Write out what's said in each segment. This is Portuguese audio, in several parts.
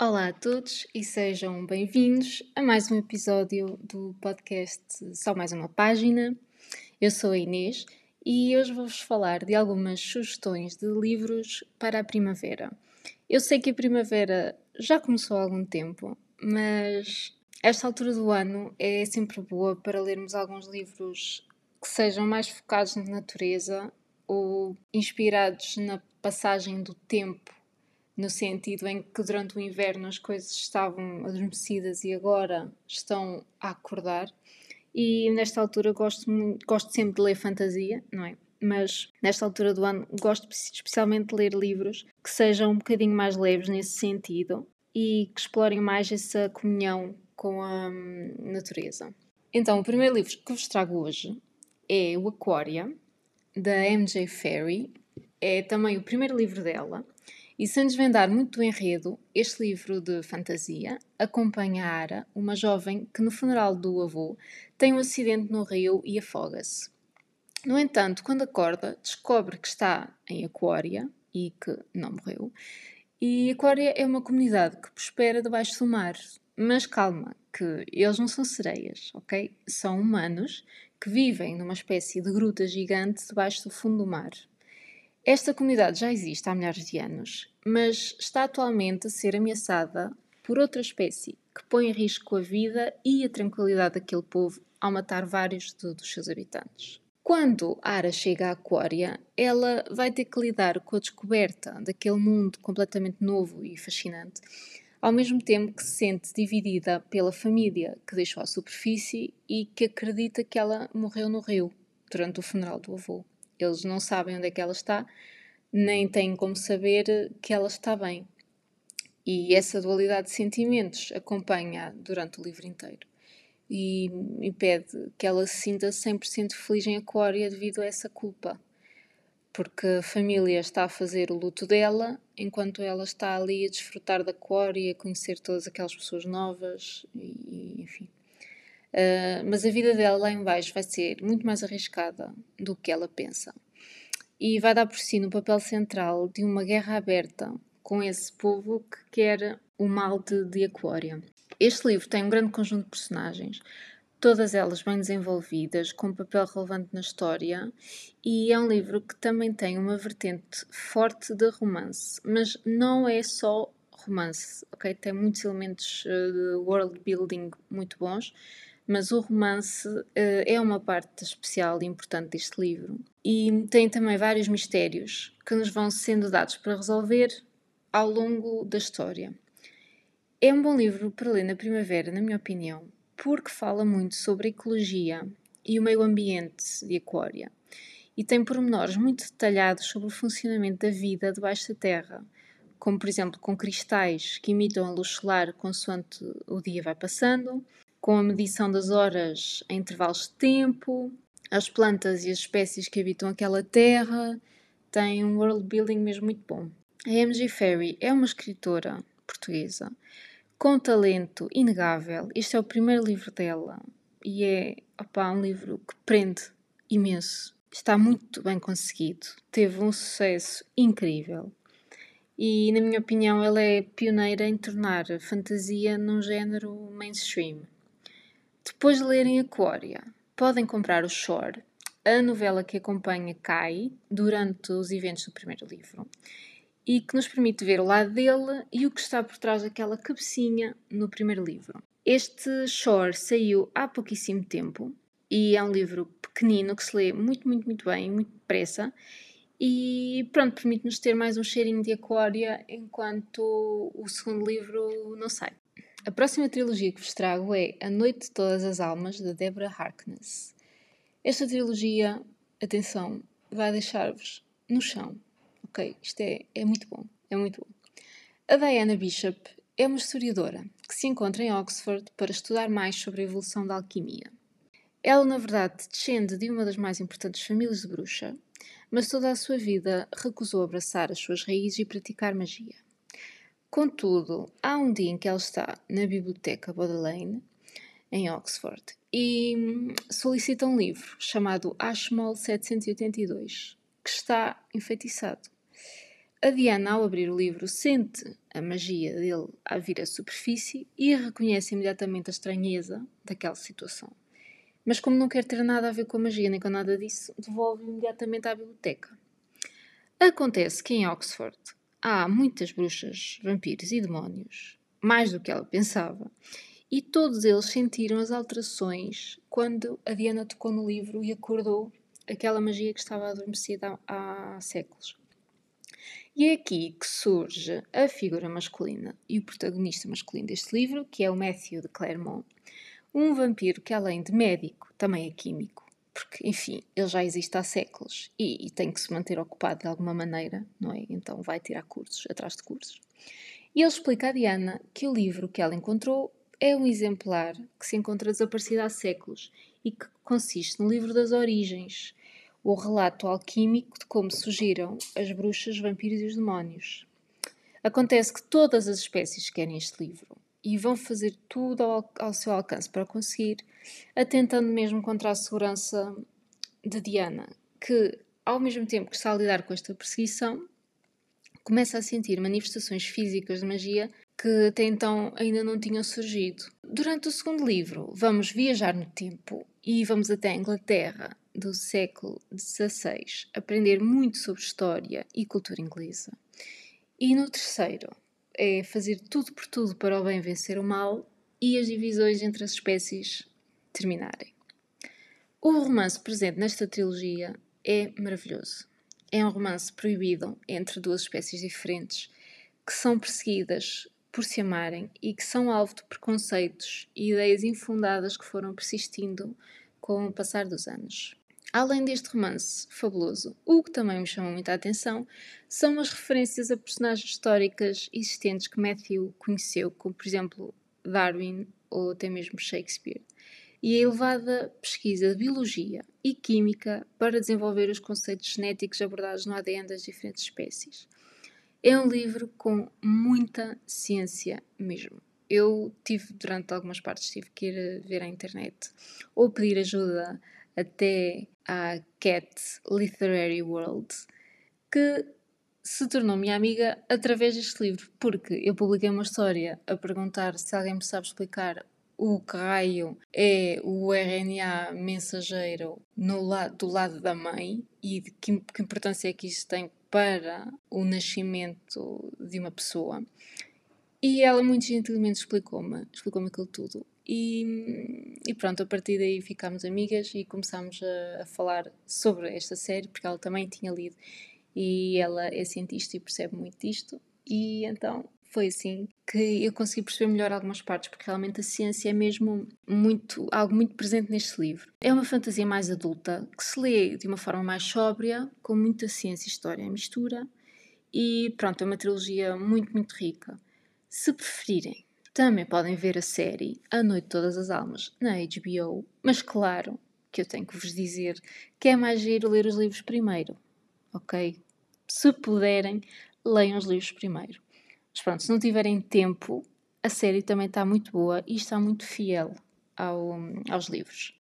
Olá a todos e sejam bem-vindos a mais um episódio do podcast Só Mais Uma Página. Eu sou a Inês e hoje vou-vos falar de algumas sugestões de livros para a primavera. Eu sei que a primavera já começou há algum tempo, mas esta altura do ano é sempre boa para lermos alguns livros que sejam mais focados na natureza ou inspirados na passagem do tempo, no sentido em que durante o inverno as coisas estavam adormecidas e agora estão a acordar. E nesta altura gosto, gosto sempre de ler fantasia, não é? Mas nesta altura do ano gosto especialmente de ler livros que sejam um bocadinho mais leves nesse sentido e que explorem mais essa comunhão com a hum, natureza. Então, o primeiro livro que vos trago hoje é o Aquaria, da MJ Ferry. É também o primeiro livro dela. E sem desvendar muito do enredo, este livro de fantasia acompanha a Ara, uma jovem que no funeral do avô tem um acidente no rio e afoga-se. No entanto, quando acorda, descobre que está em Aquária e que não morreu. E Aquária é uma comunidade que prospera debaixo do mar. Mas calma, que eles não são sereias, ok? São humanos que vivem numa espécie de gruta gigante debaixo do fundo do mar. Esta comunidade já existe há milhares de anos, mas está atualmente a ser ameaçada por outra espécie que põe em risco a vida e a tranquilidade daquele povo ao matar vários dos seus habitantes. Quando Ara chega à Aquária, ela vai ter que lidar com a descoberta daquele mundo completamente novo e fascinante ao mesmo tempo que se sente dividida pela família que deixou à superfície e que acredita que ela morreu no rio durante o funeral do avô. Eles não sabem onde é que ela está, nem têm como saber que ela está bem. E essa dualidade de sentimentos acompanha durante o livro inteiro e impede que ela se sinta 100% feliz em Aquária devido a essa culpa porque a família está a fazer o luto dela, enquanto ela está ali a desfrutar da e a conhecer todas aquelas pessoas novas, e, enfim. Uh, mas a vida dela lá embaixo vai ser muito mais arriscada do que ela pensa. E vai dar por si no papel central de uma guerra aberta com esse povo que quer o mal de, Aquária. Este livro tem um grande conjunto de personagens, todas elas bem desenvolvidas, com um papel relevante na história, e é um livro que também tem uma vertente forte de romance, mas não é só romance, ok? Tem muitos elementos uh, de world building muito bons, mas o romance uh, é uma parte especial e importante deste livro. E tem também vários mistérios que nos vão sendo dados para resolver ao longo da história. É um bom livro para ler na primavera, na minha opinião, porque fala muito sobre ecologia e o meio ambiente de Aquária e tem pormenores muito detalhados sobre o funcionamento da vida debaixo da terra, como por exemplo com cristais que imitam a luz solar consoante o dia vai passando, com a medição das horas em intervalos de tempo, as plantas e as espécies que habitam aquela terra, tem um world building mesmo muito bom. A M.G. Ferry é uma escritora portuguesa com talento inegável. Este é o primeiro livro dela e é opa, um livro que prende imenso. Está muito bem conseguido, teve um sucesso incrível e, na minha opinião, ela é pioneira em tornar a fantasia num género mainstream. Depois de lerem Aquária, podem comprar o Shore, a novela que acompanha Kai durante os eventos do primeiro livro e que nos permite ver o lado dele e o que está por trás daquela cabecinha no primeiro livro. Este Shore saiu há pouquíssimo tempo e é um livro pequenino que se lê muito, muito, muito bem, muito depressa e pronto, permite-nos ter mais um cheirinho de aquária enquanto o segundo livro não sai. A próxima trilogia que vos trago é A Noite de Todas as Almas, de Deborah Harkness. Esta trilogia, atenção, vai deixar-vos no chão ok, isto é, é muito bom, é muito bom. A Diana Bishop é uma historiadora que se encontra em Oxford para estudar mais sobre a evolução da alquimia. Ela, na verdade, descende de uma das mais importantes famílias de bruxa, mas toda a sua vida recusou abraçar as suas raízes e praticar magia. Contudo, há um dia em que ela está na biblioteca Bodleian, em Oxford, e hum, solicita um livro chamado Ashmole 782, que está enfeitiçado. A Diana, ao abrir o livro, sente a magia dele a vir à superfície e reconhece imediatamente a estranheza daquela situação. Mas, como não quer ter nada a ver com a magia nem com nada disso, devolve imediatamente à biblioteca. Acontece que em Oxford há muitas bruxas, vampiros e demónios, mais do que ela pensava, e todos eles sentiram as alterações quando a Diana tocou no livro e acordou aquela magia que estava adormecida há, séculos. E é aqui que surge a figura masculina e o protagonista masculino deste livro, que é o Matthew de Clermont, um vampiro que, além de médico, também é químico, porque, enfim, ele já existe há séculos e, e tem que se manter ocupado de alguma maneira, não é? Então vai tirar cursos, atrás de cursos. E ele explica a Diana que o livro que ela encontrou é um exemplar que se encontra desaparecido há séculos e que consiste no livro das origens, o relato alquímico de como surgiram as bruxas, vampiros e os demónios. Acontece que todas as espécies querem este livro e vão fazer tudo ao, ao seu alcance para conseguir, atentando mesmo contra a segurança de Diana, que, ao mesmo tempo que está a lidar com esta perseguição, começa a sentir manifestações físicas de magia que até então ainda não tinham surgido. Durante o segundo livro, vamos viajar no tempo e vamos até a Inglaterra do século XVI, aprender muito sobre história e cultura inglesa. E no terceiro, é fazer tudo por tudo para o bem vencer o mal e as divisões entre as espécies terminarem. O romance presente nesta trilogia é maravilhoso. É um romance proibido entre duas espécies diferentes que são perseguidas por se amarem e que são alvo de preconceitos e ideias infundadas que foram persistindo com o passar dos anos. Além deste romance fabuloso, o que também me chamou muita atenção são as referências a personagens históricas existentes que Matthew conheceu, como por exemplo Darwin ou até mesmo Shakespeare, e a elevada pesquisa de biologia e química para desenvolver os conceitos genéticos abordados no ADN das diferentes espécies. É um livro com muita ciência mesmo. Eu tive, durante algumas partes, tive que ir ver à internet ou pedir ajuda até à Cat Literary World, que se tornou minha amiga através deste livro, porque eu publiquei uma história a perguntar se alguém me sabe explicar o que raio é o RNA mensageiro no lado, do lado da mãe e de que, que importância é que isso tem para o nascimento de uma pessoa. E ela muito gentilmente explicou-me, explicou-me aquilo tudo. E, e, pronto, a partir daí ficámos amigas e começámos a, a, falar sobre esta série, porque ela também tinha lido e ela é cientista e percebe muito disto. E então foi assim que eu consegui perceber melhor algumas partes, porque realmente a ciência é mesmo muito algo muito presente neste livro. É uma fantasia mais adulta, que se lê de uma forma mais sóbria, com muita ciência e história mistura. E pronto, é uma trilogia muito, muito rica. Se preferirem, também podem ver a série A Noite de Todas as Almas na HBO, mas claro que eu tenho que vos dizer que é mais giro ler os livros primeiro, ok? Se puderem, leiam os livros primeiro. Mas pronto, se não tiverem tempo, a série também está muito boa e está muito fiel ao, aos livros.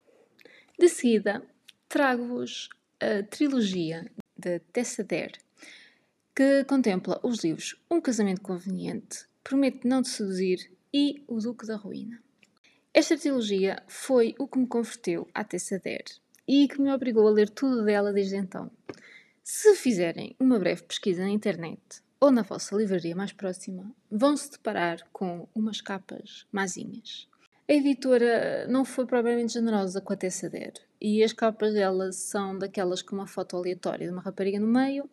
De seguida, trago-vos a trilogia de Dare, que contempla os livros Um Casamento Conveniente, Promete Não Te Seduzir e O Duque da Ruína. Esta trilogia foi o que me converteu à Tessa Dare e que me obrigou a ler tudo dela desde então. Se fizerem uma breve pesquisa na internet ou na vossa livraria mais próxima, vão se deparar com umas capas mazinhas. A editora não foi propriamente generosa com a Tessa e as capas dela são daquelas com uma foto aleatória de uma rapariga no meio,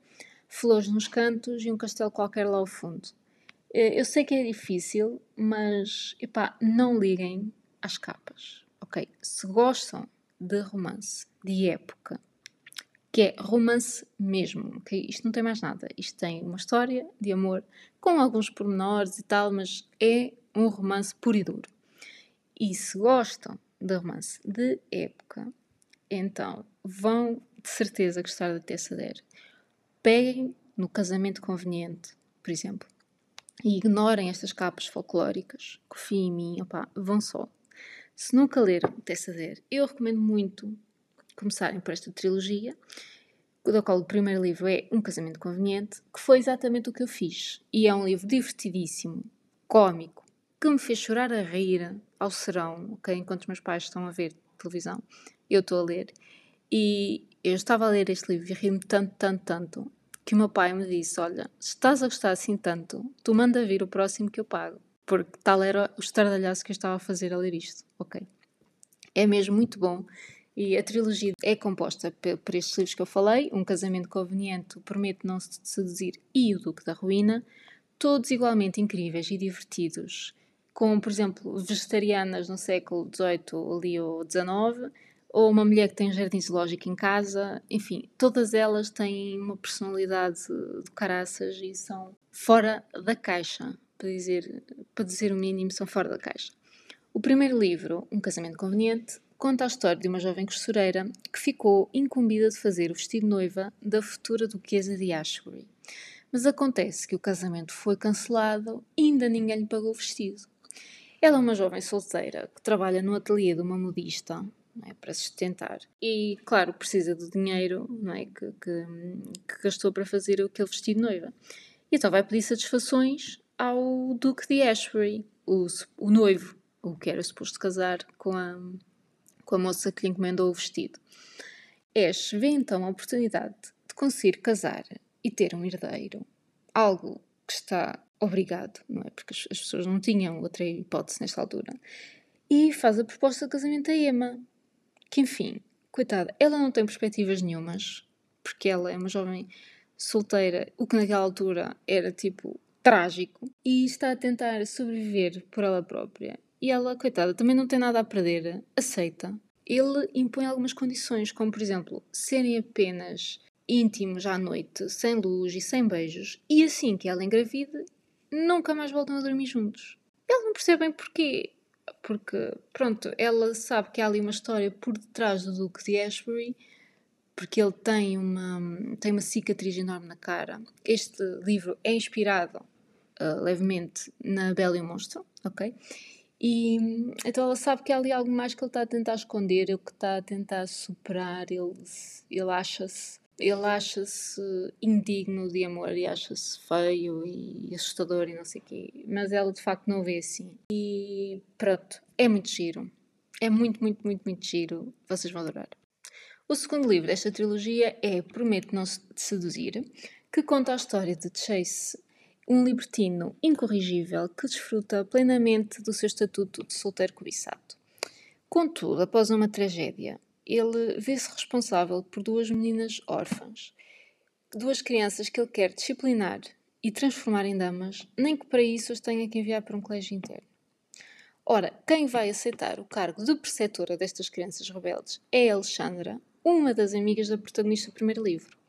flores nos cantos e um castelo qualquer lá ao fundo. Eh, eu sei que é difícil, mas epá, não liguem às capas, ok? Se gostam de romance, de época, que é romance mesmo, ok? Isto não tem mais nada. Isto tem uma história de amor com alguns pormenores e tal, mas é um romance puro e duro. E se gostam de romance de época, então vão de certeza gostar da Tessa Dare. Peguem no casamento conveniente, por exemplo, e ignorem estas capas folclóricas. Confiem em mim, opa, vão só. Se nunca leram Tessa Dare, eu recomendo muito começarem por esta trilogia do qual o primeiro livro é Um Casamento Conveniente, que foi exatamente o que eu fiz. E é um livro divertidíssimo, cómico, que me fez chorar a rir ao serão, okay? enquanto os meus pais estão a ver televisão, eu estou a ler. E eu estava a ler este livro e ri-me tanto, tanto, tanto, que o meu pai me disse: Olha, se estás a gostar assim tanto, tu manda vir o próximo que eu pago. Porque tal era o estardalhaço que eu estava a fazer a ler isto. Ok. É mesmo muito bom. E a trilogia é composta por estes livros que eu falei: Um Casamento Conveniente, O Prometo Não Se Seduzir e O Duque da Ruína. Todos igualmente incríveis e divertidos. Com, por exemplo, vegetarianas no século XVIII ou XIX, ou uma mulher que tem jardim zoológico em casa, enfim, todas elas têm uma personalidade de caraças e são fora da caixa, para dizer, para dizer o mínimo, são fora da caixa. O primeiro livro, Um Casamento Conveniente, conta a história de uma jovem costureira que ficou incumbida de fazer o vestido noiva da futura duquesa de Ashbury. Mas acontece que o casamento foi cancelado e ainda ninguém lhe pagou o vestido. Ela é uma jovem solteira que trabalha no ateliê de uma modista é? para sustentar. E, claro, precisa do dinheiro é? que, que, que gastou para fazer aquele vestido de noiva. E então vai pedir satisfações ao Duque de Ashbury, o, o noivo, o que era suposto casar com a, com a moça que lhe encomendou o vestido. Ash vê então a oportunidade de conseguir casar e ter um herdeiro, algo que está obrigado, não é? Porque as, as pessoas não tinham outra hipótese nesta altura. E faz a proposta de casamento a Emma, que enfim, coitada, ela não tem perspectivas nenhumas, porque ela é uma jovem solteira, o que naquela altura era tipo trágico, e está a tentar sobreviver por ela própria. E ela, coitada, também não tem nada a perder, aceita. Ele impõe algumas condições, como por exemplo, serem apenas íntimos à noite, sem luz e sem beijos, e assim que ela engravida, nunca mais voltam a dormir juntos. Ele não percebe bem porquê porque, pronto, ela sabe que há ali uma história por detrás do Duque de Ashbury, porque ele tem uma, tem uma cicatriz enorme na cara. Este livro é inspirado uh, levemente na Bela e o Monstro, ok? E então ela sabe que há ali algo mais que ele está a tentar esconder, o que está a tentar superar, ele, ele acha-se ele acha-se indigno de amor e acha-se feio e assustador e não sei o quê, mas ela de facto não vê assim. E pronto, é muito giro. É muito, muito, muito, muito giro. Vocês vão adorar. O segundo livro desta trilogia é Prometo Não Seduzir, que conta a história de Chase, um libertino incorrigível que desfruta plenamente do seu estatuto de solteiro cobiçado. Contudo, após uma tragédia, ele vê-se responsável por duas meninas órfãs, duas crianças que ele quer disciplinar e transformar em damas, nem que para isso as tenha que enviar para um colégio interno. Ora, quem vai aceitar o cargo de preceptora destas crianças rebeldes é Alexandra, uma das amigas da protagonista do primeiro livro.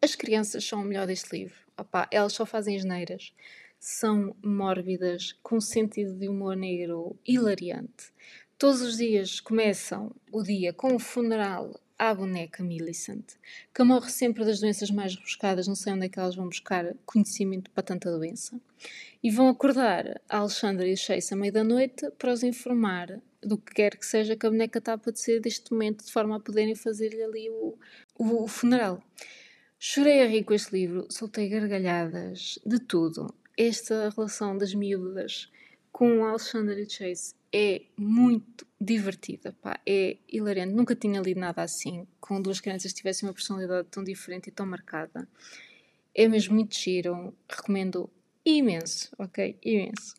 As crianças são o melhor deste livro. Opa, elas só fazem geneiras. São mórbidas, com sentido de humor negro hilariante. Todos os dias começam o dia com o funeral à boneca Millicent, que morre sempre das doenças mais rebuscadas, não sei onde é que elas vão buscar conhecimento para tanta doença. E vão acordar a Alexandra e o Chase à meia da noite para os informar do que quer que seja que a boneca está a padecer deste momento, de forma a poderem fazer-lhe ali o, o, o funeral. Chorei a rir com este livro, soltei gargalhadas de tudo. Esta relação das miúdas com Alexandra Chase é muito divertida, pá, é hilariante. Nunca tinha lido nada assim, com duas crianças que tivessem uma personalidade tão diferente e tão marcada. É mesmo muito giro, recomendo imenso, ok? Imenso.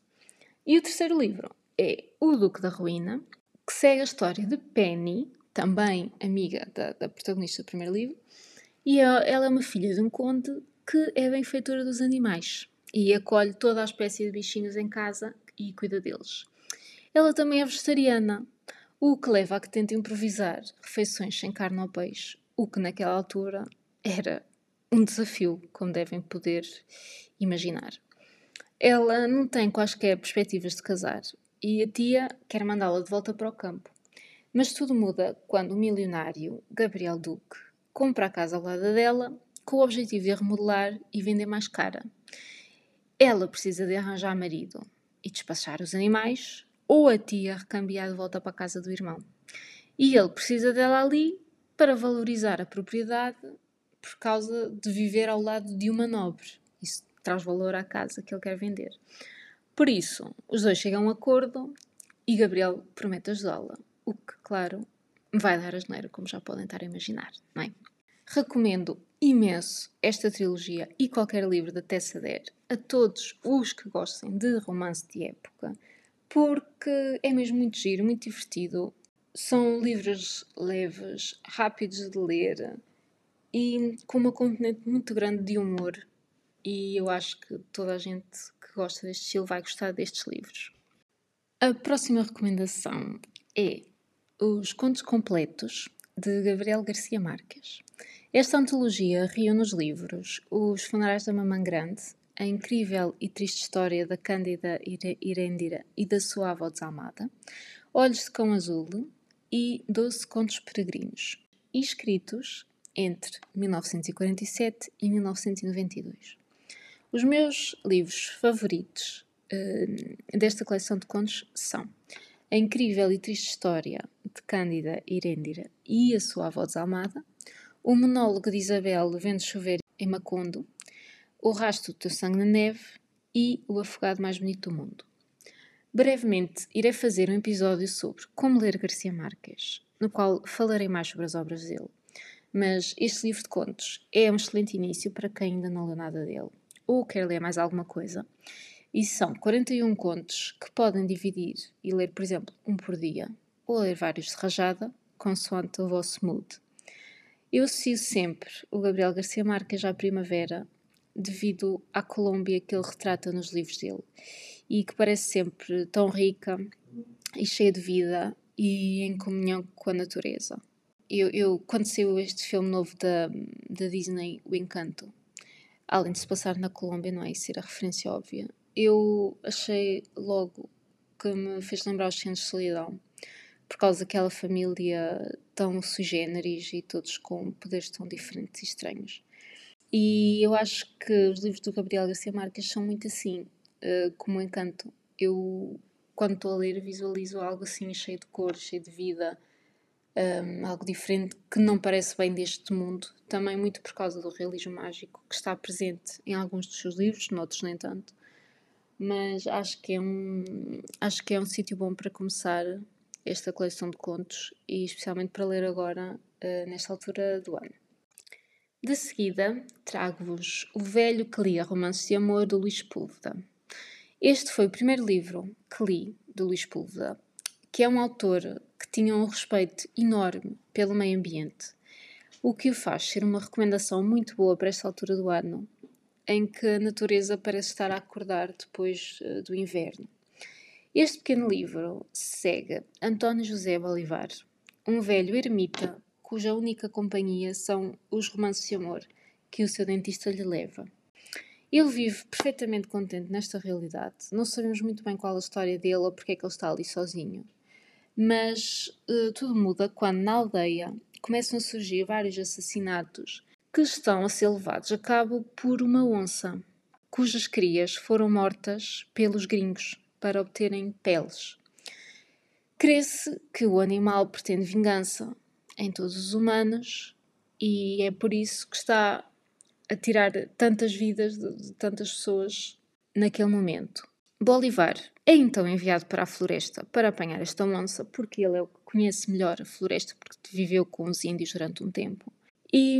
E o terceiro livro é O Duque da Ruína, que segue a história de Penny, também amiga da, da protagonista do primeiro livro, e ela é uma filha de um conde que é benfeitora dos animais e acolhe toda a espécie de bichinhos em casa e cuida deles. Ela também é vegetariana, o que leva a que tente improvisar refeições sem carne ou peixe, o que naquela altura era um desafio, como devem poder imaginar. Ela não tem quaisquer perspectivas de casar e a tia quer mandá-la de volta para o campo. Mas tudo muda quando o milionário Gabriel Duque compra a casa ao lado dela com o objetivo de a remodelar e vender mais cara. Ela precisa de arranjar marido e despachar os animais ou a tia recambiar de volta para a casa do irmão. E ele precisa dela ali para valorizar a propriedade por causa de viver ao lado de uma nobre. Isso traz valor à casa que ele quer vender. Por isso, os dois chegam a um acordo e Gabriel promete ajudá-la. O que, claro, vai dar a geneira, como já podem estar a imaginar, não é? Recomendo imenso esta trilogia e qualquer livro da Tessa Dare a todos os que gostem de romance de época, porque é mesmo muito giro, muito divertido. São livros leves, rápidos de ler e com uma componente muito grande de humor. E eu acho que toda a gente que gosta deste estilo vai gostar destes livros. A próxima recomendação é Os Contos Completos de Gabriel Garcia Marques. Esta antologia reúne os livros Os Funerais da Mamã Grande, A Incrível e Triste História da Cândida Irendira e da sua avó desalmada, Olhos de Cão Azul e Doze Contos Peregrinos, escritos entre 1947 e 1992. Os meus livros favoritos uh, desta coleção de contos são A Incrível e Triste História de Cândida Irendira e a sua avó desalmada, o monólogo de Isabel vendo chover em Macondo, o rastro do teu sangue na neve e o afogado mais bonito do mundo. Brevemente irei fazer um episódio sobre como ler Garcia Marques, no qual falarei mais sobre as obras dele. Mas este livro de contos é um excelente início para quem ainda não leu nada dele ou quer ler mais alguma coisa. E são 41 contos que podem dividir e ler, por exemplo, um por dia, ou ler vários de rajada, consoante o vosso mood. Eu associo sempre o Gabriel Garcia Marques à primavera devido à Colômbia que ele retrata nos livros dele e que parece sempre tão rica e cheia de vida e em comunhão com a natureza. Eu, eu quando saiu este filme novo da, da Disney, O Encanto, além de se passar na Colômbia, não é isso ser a referência óbvia, eu achei logo que me fez lembrar os Centros de Solidão por causa daquela família tão sui generis e todos com poderes tão diferentes e estranhos. E eu acho que os livros do Gabriel Garcia Marques são muito assim, uh, como um encanto. Eu, quando estou a ler, visualizo algo assim cheio de cor, cheio de vida, um, ehm, algo diferente que não parece bem deste mundo. Também muito por causa do realismo mágico que está presente em alguns dos seus livros, noutros nem tanto. Mas acho que é um, acho que é um sítio bom para começar esta coleção de contos e especialmente para ler agora, uh, nesta altura do ano. De seguida, trago-vos O Velho que Lia Romances de Amor de Luís Púlveda. Este foi o primeiro livro que li de Luís Púlveda, que é um autor que tinha um respeito enorme pelo meio ambiente, o que o faz ser uma recomendação muito boa para esta altura do ano, em que a natureza parece estar a acordar depois uh, do inverno. Este pequeno livro segue António José Bolivar, um velho ermita cuja única companhia são os romances de amor que o seu dentista lhe leva. Ele vive perfeitamente contente nesta realidade. Não sabemos muito bem qual a história dele ou porque é que ele está ali sozinho. Mas uh, tudo muda quando na aldeia começam a surgir vários assassinatos que estão a ser levados a cabo por uma onça, cujas crias foram mortas pelos gringos para obterem peles. Crê-se que o animal pretende vingança em todos os humanos e é por isso que está a tirar tantas vidas de, tantas pessoas naquele momento. Bolivar é então enviado para a floresta para apanhar esta onça, porque ele é o que conhece melhor a floresta, porque viveu com os índios durante um tempo. E,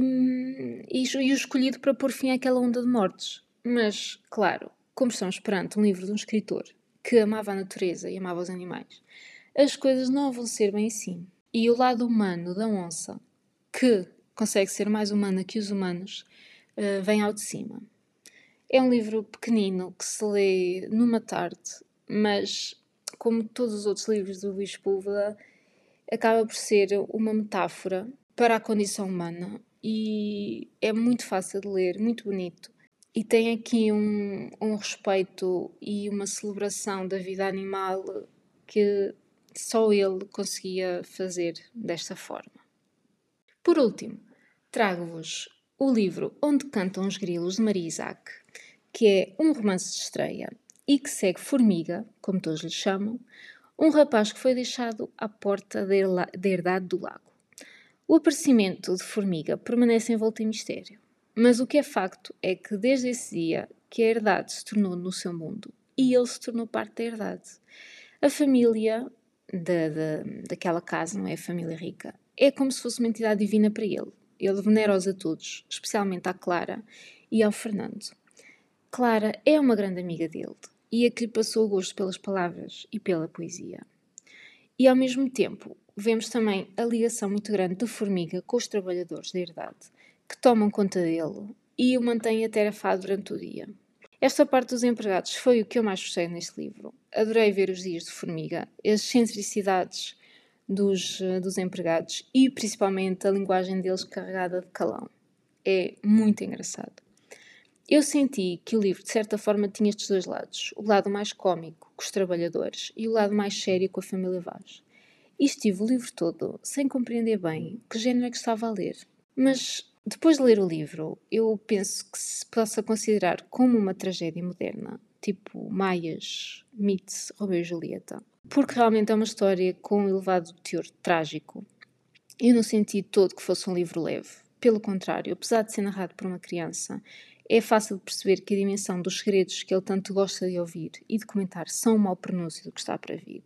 e, e o escolhido para pôr fim àquela onda de mortes. Mas, claro, como estamos perante um livro de um escritor que amava a natureza e amava os animais, as coisas não vão ser bem assim. E o lado humano da onça, que consegue ser mais humana que os humanos, uh, vem ao de cima. É um livro pequenino que se lê numa tarde, mas, como todos os outros livros do Luís Púlveda, acaba por ser uma metáfora para a condição humana e é muito fácil de ler, muito bonito e tem aqui um, um respeito e uma celebração da vida animal que só ele conseguia fazer desta forma. Por último, trago-vos o livro Onde Cantam os Grilos de Maria Isaac, que é um romance de estreia e que segue Formiga, como todos lhe chamam, um rapaz que foi deixado à porta da herdade do lago. O aparecimento de Formiga permanece envolto em mistério, mas o que é facto é que desde esse dia que a herdade se tornou no seu mundo e ele se tornou parte da herdade. A família da, da, daquela casa, não é? A família rica, é como se fosse uma entidade divina para ele. Ele venera-os a todos, especialmente à Clara e ao Fernando. Clara é uma grande amiga dele e a que lhe passou o gosto pelas palavras e pela poesia. E ao mesmo tempo, vemos também a ligação muito grande da Formiga com os trabalhadores da herdade, que tomam conta dele e o mantêm atarefado durante o dia. Esta parte dos empregados foi o que eu mais gostei neste livro. Adorei ver os dias de Formiga, as excentricidades dos, eh, dos empregados e principalmente a linguagem deles carregada de calão. É muito engraçado. Eu senti que o livro, de certa forma, tinha estes dois lados: o lado mais cômico, com os trabalhadores, e o lado mais sério, com a família Vaz. E estive o livro todo sem compreender bem que género é que estava a ler. Mas depois de ler o livro, eu penso que se possa considerar como uma tragédia moderna, tipo Maias meets Romeu e Julieta, porque realmente é uma história com um elevado teor trágico. Eu não senti todo que fosse um livro leve. Pelo contrário, apesar de ser narrado por uma criança, é fácil de perceber que a dimensão dos segredos que ele tanto gosta de ouvir e de comentar são um mau pronúncio do que está para vir.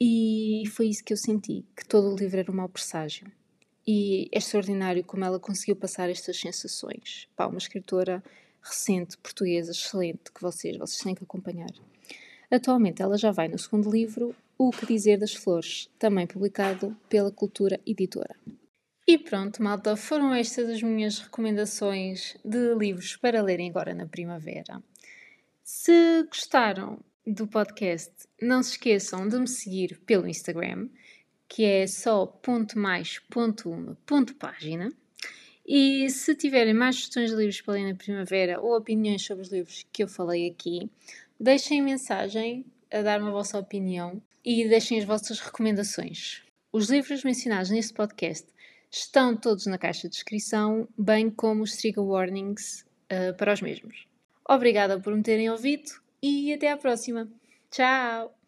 E foi isso que eu senti, que todo o livro era um mau presságio. E é extraordinário como ela conseguiu passar estas sensações. Pá, uma escritora recente, portuguesa, excelente, que vocês, vocês têm que acompanhar. Atualmente ela já vai no segundo livro, O Que Dizer das Flores, também publicado pela Cultura Editora. E pronto, malta, foram estas as minhas recomendações de livros para lerem agora na primavera. Se gostaram do podcast, não se esqueçam de me seguir pelo Instagram, que é só ponto mais ponto uma ponto página. E se tiverem mais sugestões de livros para ler na primavera ou opiniões sobre os livros que eu falei aqui, deixem mensagem a dar-me a vossa opinião e deixem as vossas recomendações. Os livros mencionados neste podcast Estão todos na caixa de descrição, bem como os trigger warnings uh, para os mesmos. Obrigada por me terem ouvido e até à próxima. Tchau!